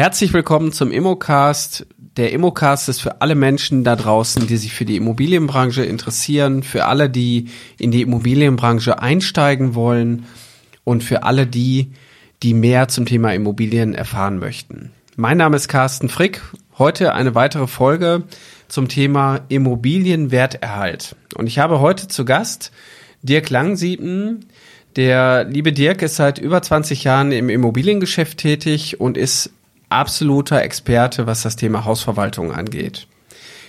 Herzlich willkommen zum Immocast. Der Immocast ist für alle Menschen da draußen, die sich für die Immobilienbranche interessieren, für alle, die in die Immobilienbranche einsteigen wollen und für alle die, die mehr zum Thema Immobilien erfahren möchten. Mein Name ist Carsten Frick. Heute eine weitere Folge zum Thema Immobilienwerterhalt. Und ich habe heute zu Gast Dirk Langsieben. Der liebe Dirk ist seit über 20 Jahren im Immobiliengeschäft tätig und ist absoluter Experte, was das Thema Hausverwaltung angeht.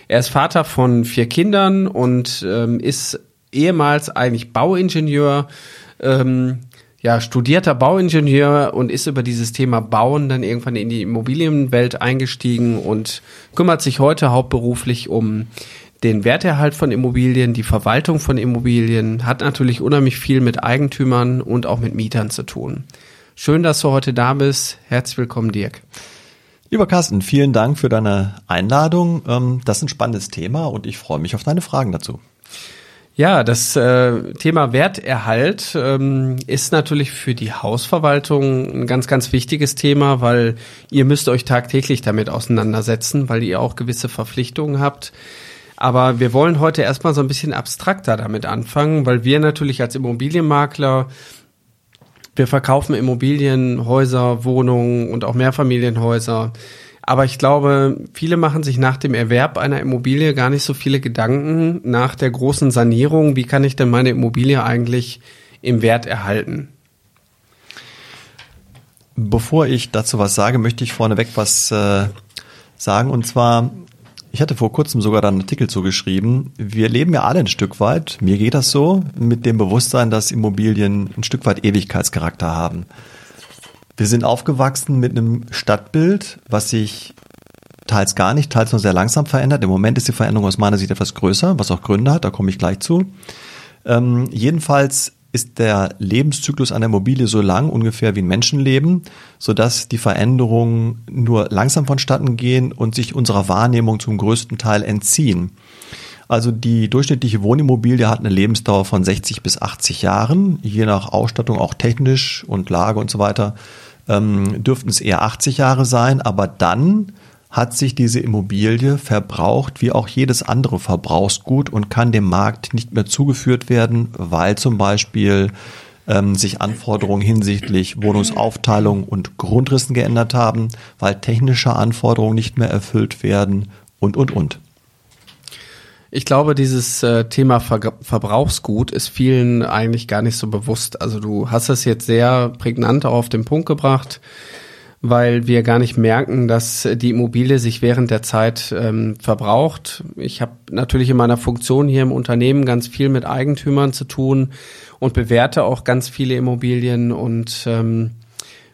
Er ist Vater von vier Kindern und ähm, ist ehemals eigentlich Bauingenieur, ähm, ja, studierter Bauingenieur und ist über dieses Thema Bauen dann irgendwann in die Immobilienwelt eingestiegen und kümmert sich heute hauptberuflich um den Werterhalt von Immobilien, die Verwaltung von Immobilien, hat natürlich unheimlich viel mit Eigentümern und auch mit Mietern zu tun. Schön, dass du heute da bist. Herzlich willkommen, Dirk. Lieber Carsten, vielen Dank für deine Einladung. Ähm, das ist ein spannendes Thema und ich freue mich auf deine Fragen dazu. Ja, das äh, Thema Werterhalt ähm, ist natürlich für die Hausverwaltung ein ganz, ganz wichtiges Thema, weil ihr müsst euch tagtäglich damit auseinandersetzen, weil ihr auch gewisse Verpflichtungen habt. Aber wir wollen heute erstmal so ein bisschen abstrakter damit anfangen, weil wir natürlich als Immobilienmakler wir verkaufen Immobilien, Häuser, Wohnungen und auch Mehrfamilienhäuser. Aber ich glaube, viele machen sich nach dem Erwerb einer Immobilie gar nicht so viele Gedanken nach der großen Sanierung. Wie kann ich denn meine Immobilie eigentlich im Wert erhalten? Bevor ich dazu was sage, möchte ich vorneweg was äh, sagen. Und zwar ich hatte vor kurzem sogar da einen Artikel zugeschrieben. Wir leben ja alle ein Stück weit, mir geht das so, mit dem Bewusstsein, dass Immobilien ein Stück weit Ewigkeitscharakter haben. Wir sind aufgewachsen mit einem Stadtbild, was sich teils gar nicht, teils nur sehr langsam verändert. Im Moment ist die Veränderung aus meiner Sicht etwas größer, was auch Gründe hat, da komme ich gleich zu. Ähm, jedenfalls ist der Lebenszyklus einer Immobilie so lang, ungefähr wie ein Menschenleben, sodass die Veränderungen nur langsam vonstatten gehen und sich unserer Wahrnehmung zum größten Teil entziehen. Also die durchschnittliche Wohnimmobilie hat eine Lebensdauer von 60 bis 80 Jahren, je nach Ausstattung auch technisch und Lage und so weiter ähm, dürften es eher 80 Jahre sein, aber dann hat sich diese Immobilie verbraucht wie auch jedes andere Verbrauchsgut und kann dem Markt nicht mehr zugeführt werden, weil zum Beispiel ähm, sich Anforderungen hinsichtlich Wohnungsaufteilung und Grundrissen geändert haben, weil technische Anforderungen nicht mehr erfüllt werden und, und, und. Ich glaube, dieses äh, Thema Ver Verbrauchsgut ist vielen eigentlich gar nicht so bewusst. Also du hast es jetzt sehr prägnant auf den Punkt gebracht weil wir gar nicht merken, dass die Immobilie sich während der Zeit ähm, verbraucht. Ich habe natürlich in meiner Funktion hier im Unternehmen ganz viel mit Eigentümern zu tun und bewerte auch ganz viele Immobilien und ähm,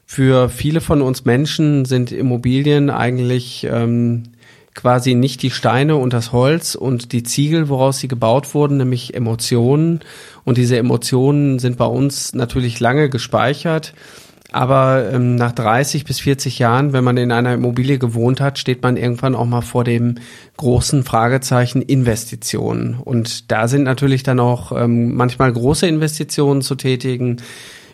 für viele von uns Menschen sind Immobilien eigentlich ähm, quasi nicht die Steine und das Holz und die Ziegel, woraus sie gebaut wurden, nämlich Emotionen. Und diese Emotionen sind bei uns natürlich lange gespeichert. Aber ähm, nach 30 bis 40 Jahren, wenn man in einer Immobilie gewohnt hat, steht man irgendwann auch mal vor dem großen Fragezeichen Investitionen. Und da sind natürlich dann auch ähm, manchmal große Investitionen zu tätigen,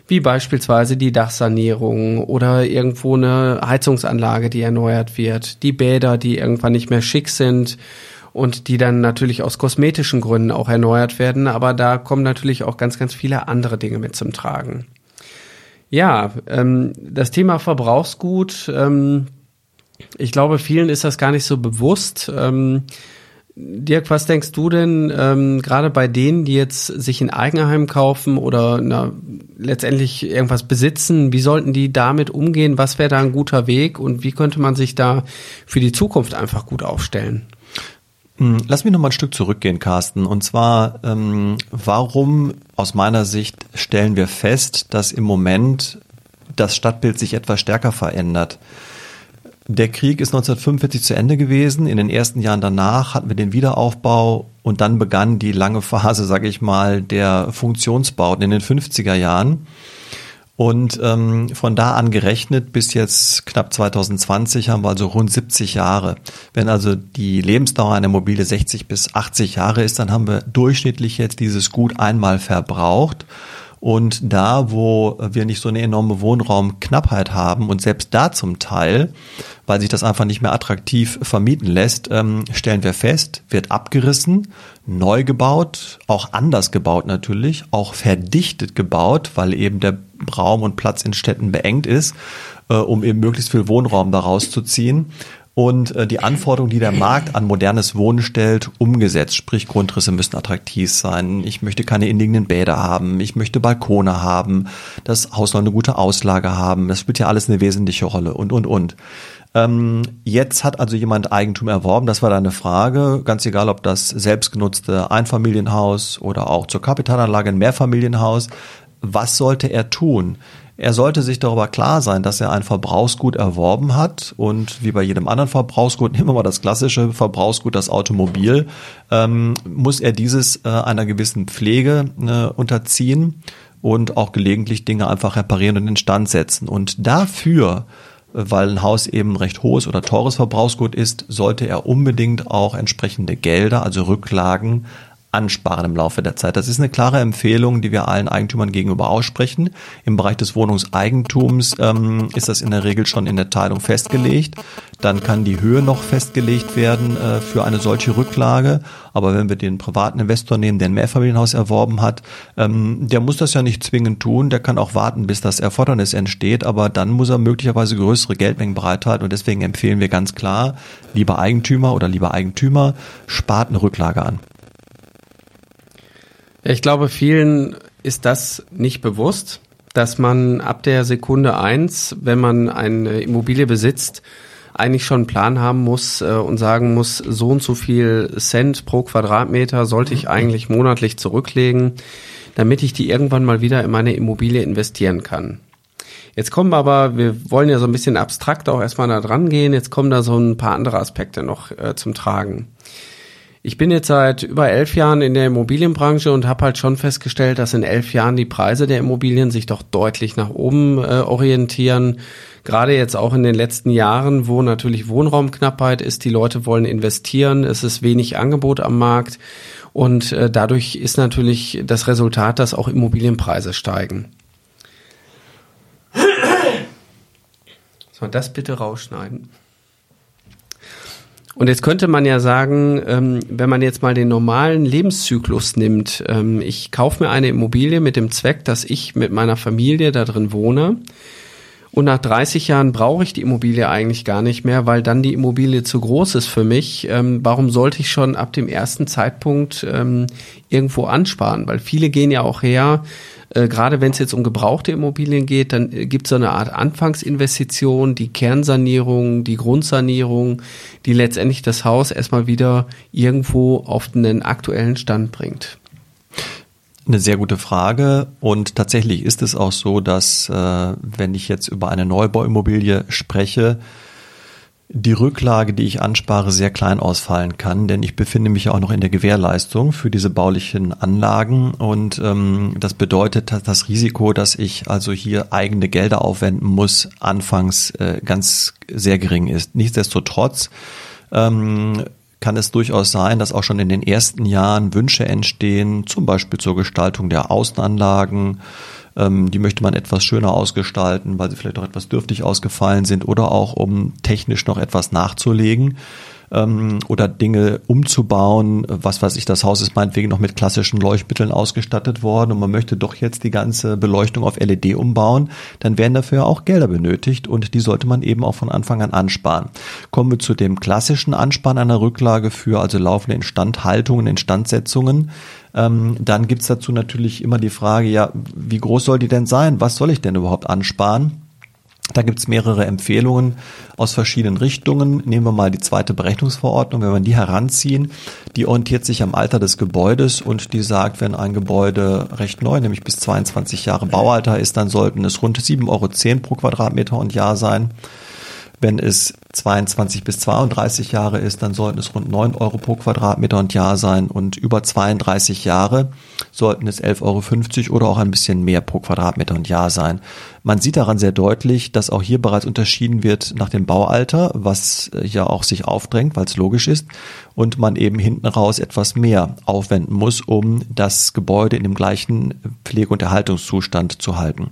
wie beispielsweise die Dachsanierung oder irgendwo eine Heizungsanlage, die erneuert wird, die Bäder, die irgendwann nicht mehr schick sind und die dann natürlich aus kosmetischen Gründen auch erneuert werden. Aber da kommen natürlich auch ganz, ganz viele andere Dinge mit zum Tragen. Ja, ähm, das Thema Verbrauchsgut, ähm, ich glaube, vielen ist das gar nicht so bewusst. Ähm, Dirk, was denkst du denn ähm, gerade bei denen, die jetzt sich ein Eigenheim kaufen oder na, letztendlich irgendwas besitzen, wie sollten die damit umgehen? Was wäre da ein guter Weg und wie könnte man sich da für die Zukunft einfach gut aufstellen? Hm, lass mich noch mal ein Stück zurückgehen, Carsten. Und zwar, ähm, warum aus meiner Sicht stellen wir fest, dass im Moment das Stadtbild sich etwas stärker verändert? Der Krieg ist 1945 zu Ende gewesen. In den ersten Jahren danach hatten wir den Wiederaufbau und dann begann die lange Phase, sage ich mal, der Funktionsbauten in den 50er Jahren. Und ähm, von da an gerechnet bis jetzt knapp 2020 haben wir also rund 70 Jahre. Wenn also die Lebensdauer einer Mobile 60 bis 80 Jahre ist, dann haben wir durchschnittlich jetzt dieses Gut einmal verbraucht. Und da, wo wir nicht so eine enorme Wohnraumknappheit haben und selbst da zum Teil, weil sich das einfach nicht mehr attraktiv vermieten lässt, ähm, stellen wir fest, wird abgerissen, neu gebaut, auch anders gebaut natürlich, auch verdichtet gebaut, weil eben der Raum und Platz in Städten beengt ist, äh, um eben möglichst viel Wohnraum daraus zu ziehen und äh, die Anforderungen, die der Markt an modernes Wohnen stellt, umgesetzt. Sprich, Grundrisse müssen attraktiv sein. Ich möchte keine indigenen Bäder haben. Ich möchte Balkone haben. Das Haus soll eine gute Auslage haben. Das spielt ja alles eine wesentliche Rolle und, und, und. Ähm, jetzt hat also jemand Eigentum erworben. Das war deine Frage. Ganz egal, ob das selbstgenutzte Einfamilienhaus oder auch zur Kapitalanlage ein Mehrfamilienhaus. Was sollte er tun? Er sollte sich darüber klar sein, dass er ein Verbrauchsgut erworben hat und wie bei jedem anderen Verbrauchsgut, nehmen wir mal das klassische Verbrauchsgut, das Automobil, ähm, muss er dieses äh, einer gewissen Pflege äh, unterziehen und auch gelegentlich Dinge einfach reparieren und instand setzen. Und dafür weil ein Haus eben recht hohes oder teures Verbrauchsgut ist, sollte er unbedingt auch entsprechende Gelder, also Rücklagen ansparen im Laufe der Zeit. Das ist eine klare Empfehlung, die wir allen Eigentümern gegenüber aussprechen. Im Bereich des Wohnungseigentums ähm, ist das in der Regel schon in der Teilung festgelegt. Dann kann die Höhe noch festgelegt werden äh, für eine solche Rücklage. Aber wenn wir den privaten Investor nehmen, der ein Mehrfamilienhaus erworben hat, ähm, der muss das ja nicht zwingend tun. Der kann auch warten, bis das Erfordernis entsteht. Aber dann muss er möglicherweise größere Geldmengen bereithalten. Und deswegen empfehlen wir ganz klar, lieber Eigentümer oder lieber Eigentümer, spart eine Rücklage an. Ich glaube, vielen ist das nicht bewusst, dass man ab der Sekunde eins, wenn man eine Immobilie besitzt, eigentlich schon einen Plan haben muss äh, und sagen muss, so und so viel Cent pro Quadratmeter sollte ich eigentlich monatlich zurücklegen, damit ich die irgendwann mal wieder in meine Immobilie investieren kann. Jetzt kommen aber, wir wollen ja so ein bisschen abstrakt auch erstmal da dran gehen, jetzt kommen da so ein paar andere Aspekte noch äh, zum Tragen. Ich bin jetzt seit über elf Jahren in der Immobilienbranche und habe halt schon festgestellt, dass in elf Jahren die Preise der Immobilien sich doch deutlich nach oben äh, orientieren. Gerade jetzt auch in den letzten Jahren, wo natürlich Wohnraumknappheit ist, die Leute wollen investieren, es ist wenig Angebot am Markt und äh, dadurch ist natürlich das Resultat, dass auch Immobilienpreise steigen. Soll das bitte rausschneiden? Und jetzt könnte man ja sagen, ähm, wenn man jetzt mal den normalen Lebenszyklus nimmt, ähm, ich kaufe mir eine Immobilie mit dem Zweck, dass ich mit meiner Familie da drin wohne. Und nach 30 Jahren brauche ich die Immobilie eigentlich gar nicht mehr, weil dann die Immobilie zu groß ist für mich. Ähm, warum sollte ich schon ab dem ersten Zeitpunkt irgendwo ansparen? Weil viele gehen ja auch her, äh, gerade wenn es jetzt um gebrauchte Immobilien geht, dann äh, gibt es so eine Art Anfangsinvestition, die Kernsanierung, die Grundsanierung, die letztendlich das Haus erstmal wieder irgendwo auf einen aktuellen Stand bringt. Eine sehr gute Frage und tatsächlich ist es auch so, dass äh, wenn ich jetzt über eine Neubauimmobilie spreche, die Rücklage, die ich anspare, sehr klein ausfallen kann, denn ich befinde mich ja auch noch in der Gewährleistung für diese baulichen Anlagen und ähm, das bedeutet, dass das Risiko, dass ich also hier eigene Gelder aufwenden muss, anfangs äh, ganz sehr gering ist. Nichtsdestotrotz ähm, kann es durchaus sein, dass auch schon in den ersten Jahren Wünsche entstehen, zum Beispiel zur Gestaltung der Außenanlagen, ähm, die möchte man etwas schöner ausgestalten, weil sie vielleicht auch etwas dürftig ausgefallen sind oder auch um technisch noch etwas nachzulegen ähm, oder Dinge umzubauen. Was weiß ich, das Haus ist meinetwegen noch mit klassischen Leuchtmitteln ausgestattet worden und man möchte doch jetzt die ganze Beleuchtung auf LED umbauen, dann werden dafür auch Gelder benötigt und die sollte man eben auch von Anfang an ansparen. Kommen wir zu dem klassischen Ansparen einer Rücklage für also laufende Instandhaltungen, Instandsetzungen. Ähm, dann gibt's dazu natürlich immer die Frage, ja, wie groß soll die denn sein? Was soll ich denn überhaupt ansparen? Da gibt's mehrere Empfehlungen aus verschiedenen Richtungen. Nehmen wir mal die zweite Berechnungsverordnung. Wenn wir die heranziehen, die orientiert sich am Alter des Gebäudes und die sagt, wenn ein Gebäude recht neu, nämlich bis 22 Jahre Baualter ist, dann sollten es rund 7,10 Euro pro Quadratmeter und Jahr sein. Wenn es 22 bis 32 Jahre ist, dann sollten es rund 9 Euro pro Quadratmeter und Jahr sein und über 32 Jahre sollten es 11,50 Euro oder auch ein bisschen mehr pro Quadratmeter und Jahr sein. Man sieht daran sehr deutlich, dass auch hier bereits unterschieden wird nach dem Baualter, was ja auch sich aufdrängt, weil es logisch ist und man eben hinten raus etwas mehr aufwenden muss, um das Gebäude in dem gleichen Pflege- und Erhaltungszustand zu halten.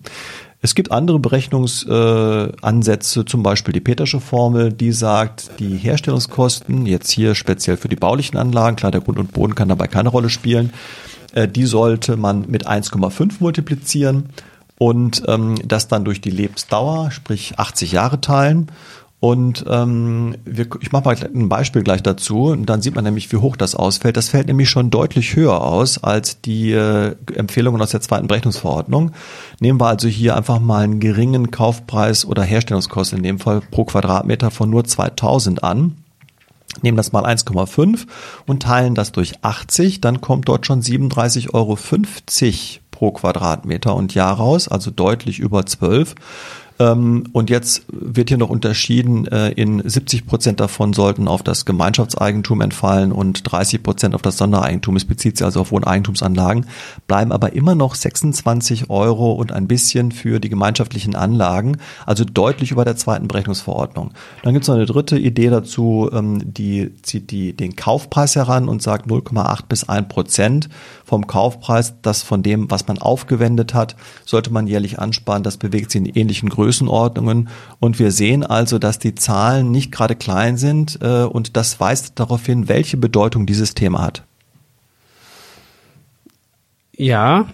Es gibt andere Berechnungsansätze, äh, zum Beispiel die Petersche Formel, die sagt, die Herstellungskosten, jetzt hier speziell für die baulichen Anlagen, klar, der Grund und Boden kann dabei keine Rolle spielen, äh, die sollte man mit 1,5 multiplizieren und ähm, das dann durch die Lebensdauer, sprich 80 Jahre teilen und ähm, wir, ich mache mal ein Beispiel gleich dazu. Und dann sieht man nämlich, wie hoch das ausfällt. Das fällt nämlich schon deutlich höher aus als die äh, Empfehlungen aus der zweiten Berechnungsverordnung. Nehmen wir also hier einfach mal einen geringen Kaufpreis oder Herstellungskosten, in dem Fall pro Quadratmeter von nur 2000 an. Nehmen das mal 1,5 und teilen das durch 80, dann kommt dort schon 37,50 Euro pro Quadratmeter und Jahr raus, also deutlich über 12. Ähm, und jetzt wird hier noch unterschieden, äh, in 70 Prozent davon sollten auf das Gemeinschaftseigentum entfallen und 30 Prozent auf das Sondereigentum. Es bezieht sich also auf Wohneigentumsanlagen, bleiben aber immer noch 26 Euro und ein bisschen für die gemeinschaftlichen Anlagen, also deutlich über der zweiten Berechnungsverordnung. Dann gibt es noch eine dritte Idee dazu, ähm, die zieht die, den Kaufpreis heran und sagt 0,8 bis 1 Prozent vom Kaufpreis, das von dem, was man aufgewendet hat, sollte man jährlich ansparen. Das bewegt sich in ähnlichen Größenordnungen. Und wir sehen also, dass die Zahlen nicht gerade klein sind äh, und das weist darauf hin, welche Bedeutung dieses Thema hat. Ja,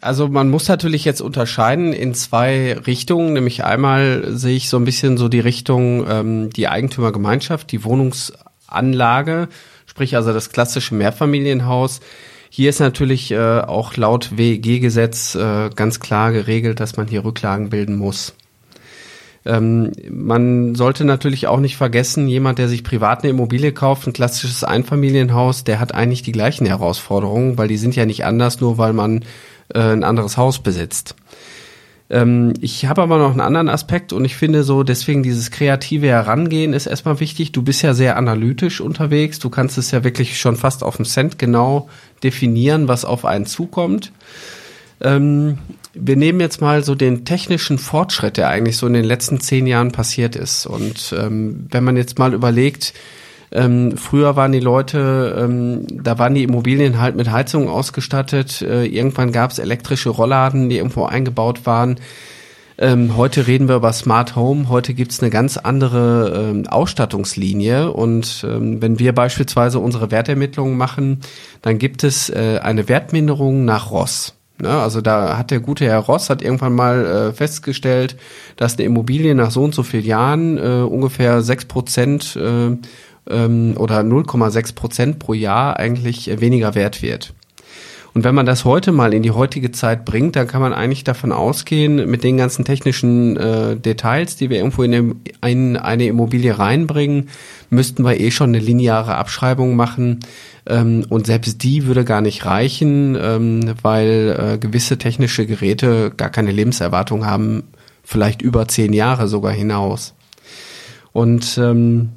also man muss natürlich jetzt unterscheiden in zwei Richtungen. Nämlich einmal sehe ich so ein bisschen so die Richtung ähm, die Eigentümergemeinschaft, die Wohnungsanlage, sprich also das klassische Mehrfamilienhaus hier ist natürlich äh, auch laut WEG-Gesetz äh, ganz klar geregelt, dass man hier Rücklagen bilden muss. Ähm, man sollte natürlich auch nicht vergessen, jemand, der sich privat eine Immobilie kauft, ein klassisches Einfamilienhaus, der hat eigentlich die gleichen Herausforderungen, weil die sind ja nicht anders, nur weil man äh, ein anderes Haus besitzt. Ähm, ich habe aber noch einen anderen Aspekt und ich finde so, deswegen dieses kreative Herangehen ist erstmal wichtig. Du bist ja sehr analytisch unterwegs. Du kannst es ja wirklich schon fast auf den Cent genau definieren, was auf einen zukommt. Ähm, wir nehmen jetzt mal so den technischen Fortschritt, der eigentlich so in den letzten zehn Jahren passiert ist. Und ähm, wenn man jetzt mal überlegt, ähm, früher waren die Leute, ähm, da waren die Immobilien halt mit Heizung ausgestattet. Äh, irgendwann gab es elektrische Rollladen, die irgendwo eingebaut waren. Ähm, heute reden wir über Smart Home. Heute gibt's eine ganz andere ähm, Ausstattungslinie. Und ähm, wenn wir beispielsweise unsere Wertermittlungen machen, dann gibt es äh, eine Wertminderung nach Ross. Ne? Also da hat der gute Herr Ross hat irgendwann mal äh, festgestellt, dass eine Immobilie nach so und so vielen Jahren äh, ungefähr sechs Prozent äh, ähm, oder 0,6 Prozent pro Jahr eigentlich weniger wert wird. Und wenn man das heute mal in die heutige Zeit bringt, dann kann man eigentlich davon ausgehen, mit den ganzen technischen äh, Details, die wir irgendwo in, eine, in eine Immobilie reinbringen, müssten wir eh schon eine lineare Abschreibung machen. Ähm, und selbst die würde gar nicht reichen, ähm, weil äh, gewisse technische Geräte gar keine Lebenserwartung haben, vielleicht über zehn Jahre sogar hinaus. Und ähm,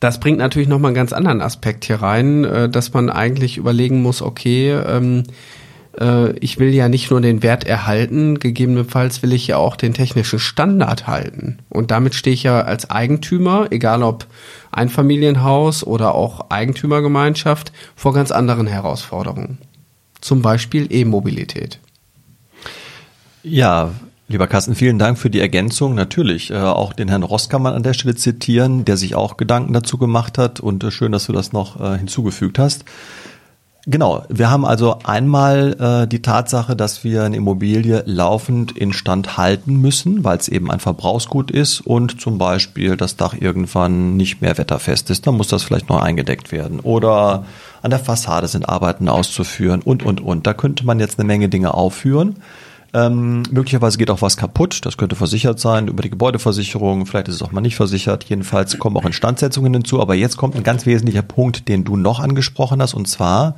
das bringt natürlich nochmal einen ganz anderen Aspekt hier rein, äh, dass man eigentlich überlegen muss, okay, ähm, äh, ich will ja nicht nur den Wert erhalten, gegebenenfalls will ich ja auch den technischen Standard halten. Und damit stehe ich ja als Eigentümer, egal ob Einfamilienhaus oder auch Eigentümergemeinschaft, vor ganz anderen Herausforderungen. Zum Beispiel E-Mobilität. Ja, Lieber Carsten, vielen Dank für die Ergänzung. Natürlich, äh, auch den Herrn Ross kann man an der Stelle zitieren, der sich auch Gedanken dazu gemacht hat und äh, schön, dass du das noch äh, hinzugefügt hast. Genau, wir haben also einmal äh, die Tatsache, dass wir eine Immobilie laufend instand halten müssen, weil es eben ein Verbrauchsgut ist und zum Beispiel das Dach irgendwann nicht mehr wetterfest ist, dann muss das vielleicht neu eingedeckt werden. Oder an der Fassade sind Arbeiten auszuführen und, und, und. Da könnte man jetzt eine Menge Dinge aufführen. Ähm, möglicherweise geht auch was kaputt. Das könnte versichert sein über die Gebäudeversicherung. Vielleicht ist es auch mal nicht versichert. Jedenfalls kommen auch Instandsetzungen hinzu. Aber jetzt kommt ein ganz wesentlicher Punkt, den du noch angesprochen hast. Und zwar,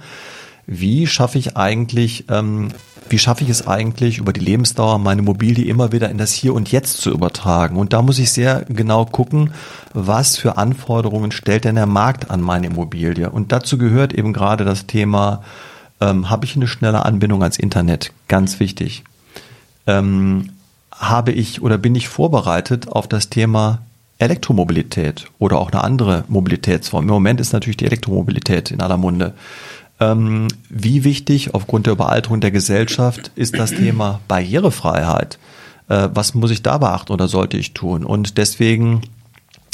wie schaffe ich eigentlich, ähm, wie schaffe ich es eigentlich, über die Lebensdauer meine Immobilie immer wieder in das Hier und Jetzt zu übertragen? Und da muss ich sehr genau gucken, was für Anforderungen stellt denn der Markt an meine Immobilie? Und dazu gehört eben gerade das Thema, ähm, habe ich eine schnelle Anbindung ans Internet? Ganz wichtig. Ähm, habe ich oder bin ich vorbereitet auf das Thema Elektromobilität oder auch eine andere Mobilitätsform? Im Moment ist natürlich die Elektromobilität in aller Munde. Ähm, wie wichtig aufgrund der Überalterung der Gesellschaft ist das Thema Barrierefreiheit? Äh, was muss ich da beachten oder sollte ich tun? Und deswegen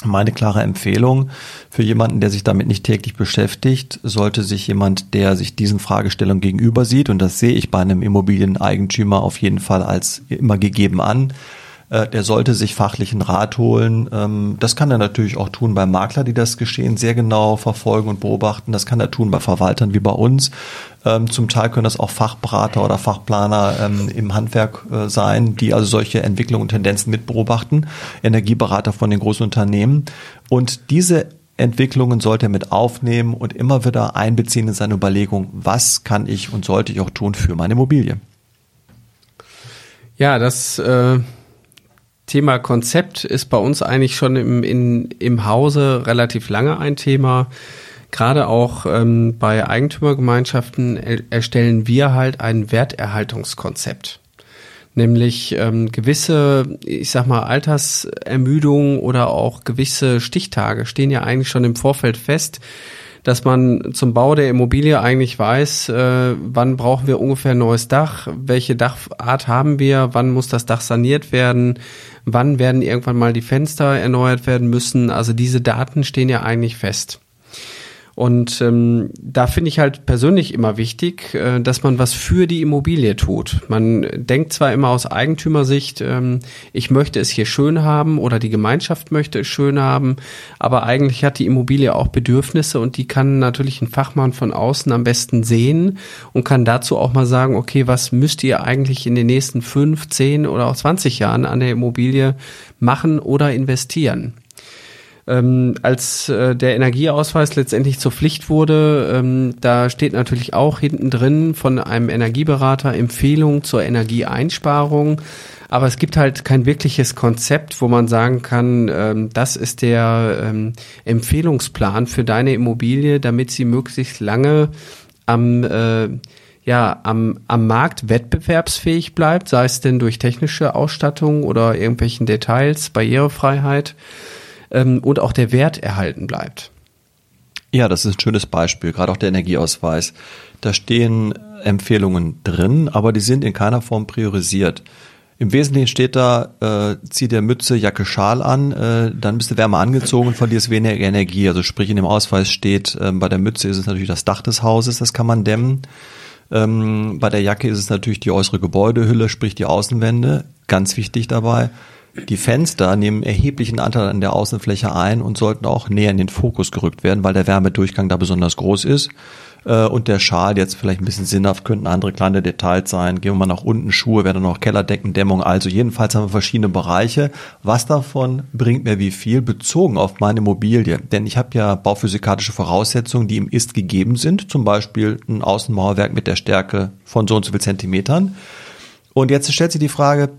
meine klare Empfehlung für jemanden, der sich damit nicht täglich beschäftigt, sollte sich jemand, der sich diesen Fragestellungen gegenüber sieht, und das sehe ich bei einem Immobilieneigentümer auf jeden Fall als immer gegeben an, äh, der sollte sich fachlichen Rat holen. Ähm, das kann er natürlich auch tun bei Makler, die das Geschehen sehr genau verfolgen und beobachten. Das kann er tun bei Verwaltern wie bei uns. Ähm, zum Teil können das auch Fachberater oder Fachplaner ähm, im Handwerk äh, sein, die also solche Entwicklungen und Tendenzen mit beobachten. Energieberater von den großen Unternehmen. Und diese Entwicklungen sollte er mit aufnehmen und immer wieder einbeziehen in seine Überlegung, was kann ich und sollte ich auch tun für meine Immobilie. Ja, das äh, Thema Konzept ist bei uns eigentlich schon im, in, im Hause relativ lange ein Thema. Gerade auch ähm, bei Eigentümergemeinschaften er, erstellen wir halt ein Werterhaltungskonzept. Nämlich ähm, gewisse, ich sag mal, Altersermüdung oder auch gewisse Stichtage stehen ja eigentlich schon im Vorfeld fest dass man zum Bau der Immobilie eigentlich weiß, äh, wann brauchen wir ungefähr ein neues Dach, welche Dachart haben wir, wann muss das Dach saniert werden, wann werden irgendwann mal die Fenster erneuert werden müssen. Also diese Daten stehen ja eigentlich fest. Und ähm, da finde ich halt persönlich immer wichtig, äh, dass man was für die Immobilie tut. Man denkt zwar immer aus Eigentümersicht, ähm, ich möchte es hier schön haben oder die Gemeinschaft möchte es schön haben, aber eigentlich hat die Immobilie auch Bedürfnisse und die kann natürlich ein Fachmann von außen am besten sehen und kann dazu auch mal sagen, okay, was müsst ihr eigentlich in den nächsten fünf, zehn oder auch 20 Jahren an der Immobilie machen oder investieren? Ähm, als äh, der Energieausweis letztendlich zur Pflicht wurde, ähm, da steht natürlich auch hinten drin von einem Energieberater Empfehlung zur Energieeinsparung. Aber es gibt halt kein wirkliches Konzept, wo man sagen kann, ähm, das ist der ähm, Empfehlungsplan für deine Immobilie, damit sie möglichst lange am äh, ja, am, am Markt wettbewerbsfähig bleibt, sei es denn durch technische Ausstattung oder irgendwelchen Details, Barrierefreiheit ähm, und auch der Wert erhalten bleibt. Ja, das ist ein schönes Beispiel, gerade auch der Energieausweis. Da stehen Empfehlungen drin, aber die sind in keiner Form priorisiert. Im Wesentlichen steht da, äh, zieh dir Mütze, Jacke, Schal an, äh, dann bist du wärmer angezogen und verlierst weniger Energie. Also sprich, in dem Ausweis steht, äh, bei der Mütze ist es natürlich das Dach des Hauses, das kann man dämmen. Ähm, bei der Jacke ist es natürlich die äußere Gebäudehülle, sprich die Außenwände. Ganz wichtig dabei. Die Fenster nehmen erheblichen Anteil an der Außenfläche ein und sollten auch näher in den Fokus gerückt werden, weil der Wärmedurchgang da besonders groß ist. Äh, und der Schal jetzt vielleicht ein bisschen sinnhaft, könnten andere kleine Details sein. Gehen wir mal nach unten, Schuhe werden noch Kellerdeckendämmung. Also jedenfalls haben wir verschiedene Bereiche. Was davon bringt mir wie viel bezogen auf meine Immobilie? Denn ich habe ja bauphysikalische Voraussetzungen, die im Ist gegeben sind. Zum Beispiel ein Außenmauerwerk mit der Stärke von so und so viel Zentimetern. Und jetzt stellt sich die Frage,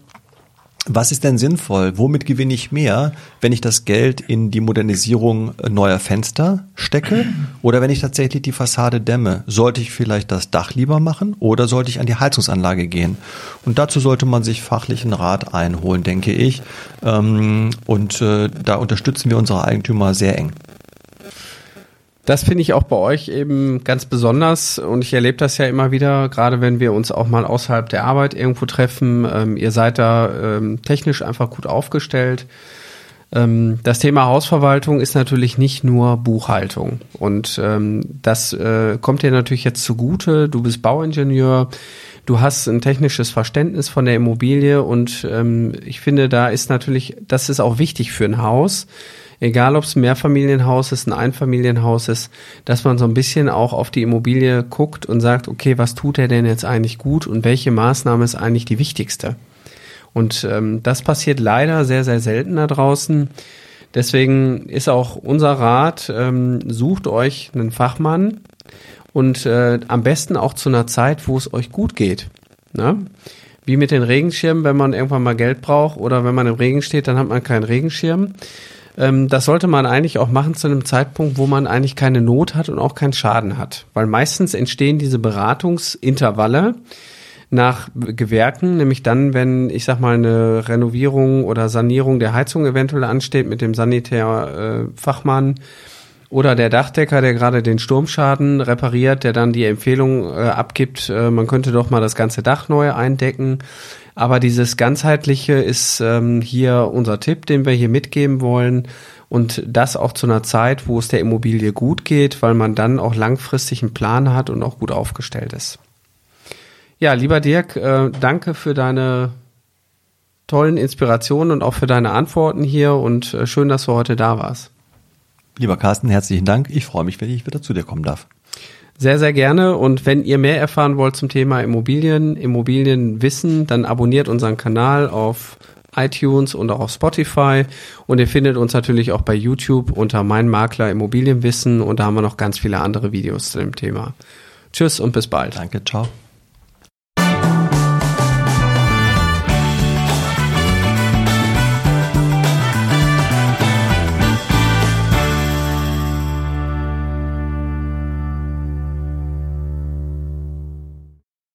was ist denn sinnvoll? Womit gewinne ich mehr, wenn ich das Geld in die Modernisierung neuer Fenster stecke oder wenn ich tatsächlich die Fassade dämme? Sollte ich vielleicht das Dach lieber machen oder sollte ich an die Heizungsanlage gehen? Und dazu sollte man sich fachlichen Rat einholen, denke ich. Ähm, und äh, da unterstützen wir unsere Eigentümer sehr eng. Das finde ich auch bei euch eben ganz besonders und ich erlebe das ja immer wieder, gerade wenn wir uns auch mal außerhalb der Arbeit irgendwo treffen. Ähm, ihr seid da ähm, technisch einfach gut aufgestellt. Ähm, das Thema Hausverwaltung ist natürlich nicht nur Buchhaltung und ähm, das äh, kommt dir natürlich jetzt zugute. Du bist Bauingenieur, du hast ein technisches Verständnis von der Immobilie und ähm, ich finde, da ist natürlich, das ist auch wichtig für ein Haus egal ob es ein Mehrfamilienhaus ist, ein Einfamilienhaus ist, dass man so ein bisschen auch auf die Immobilie guckt und sagt, okay, was tut er denn jetzt eigentlich gut und welche Maßnahme ist eigentlich die wichtigste? Und ähm, das passiert leider sehr, sehr selten da draußen. Deswegen ist auch unser Rat, ähm, sucht euch einen Fachmann und äh, am besten auch zu einer Zeit, wo es euch gut geht. Ne? Wie mit den Regenschirmen, wenn man irgendwann mal Geld braucht oder wenn man im Regen steht, dann hat man keinen Regenschirm. Ähm, das sollte man eigentlich auch machen zu einem Zeitpunkt, wo man eigentlich keine Not hat und auch keinen Schaden hat. Weil meistens entstehen diese Beratungsintervalle nach Gewerken, nämlich dann, wenn, ich sag mal, eine Renovierung oder Sanierung der Heizung eventuell ansteht mit dem Sanitärfachmann. Äh, oder der Dachdecker, der gerade den Sturmschaden repariert, der dann die Empfehlung äh, abgibt, äh, man könnte doch mal das ganze Dach neu eindecken. Aber dieses ganzheitliche ist ähm, hier unser Tipp, den wir hier mitgeben wollen. Und das auch zu einer Zeit, wo es der Immobilie gut geht, weil man dann auch langfristig einen Plan hat und auch gut aufgestellt ist. Ja, lieber Dirk, äh, danke für deine tollen Inspirationen und auch für deine Antworten hier und äh, schön, dass du heute da warst. Lieber Carsten, herzlichen Dank. Ich freue mich, wenn ich wieder zu dir kommen darf. Sehr, sehr gerne. Und wenn ihr mehr erfahren wollt zum Thema Immobilien, Immobilienwissen, dann abonniert unseren Kanal auf iTunes und auch auf Spotify. Und ihr findet uns natürlich auch bei YouTube unter Mein Makler Immobilienwissen. Und da haben wir noch ganz viele andere Videos zu dem Thema. Tschüss und bis bald. Danke, ciao.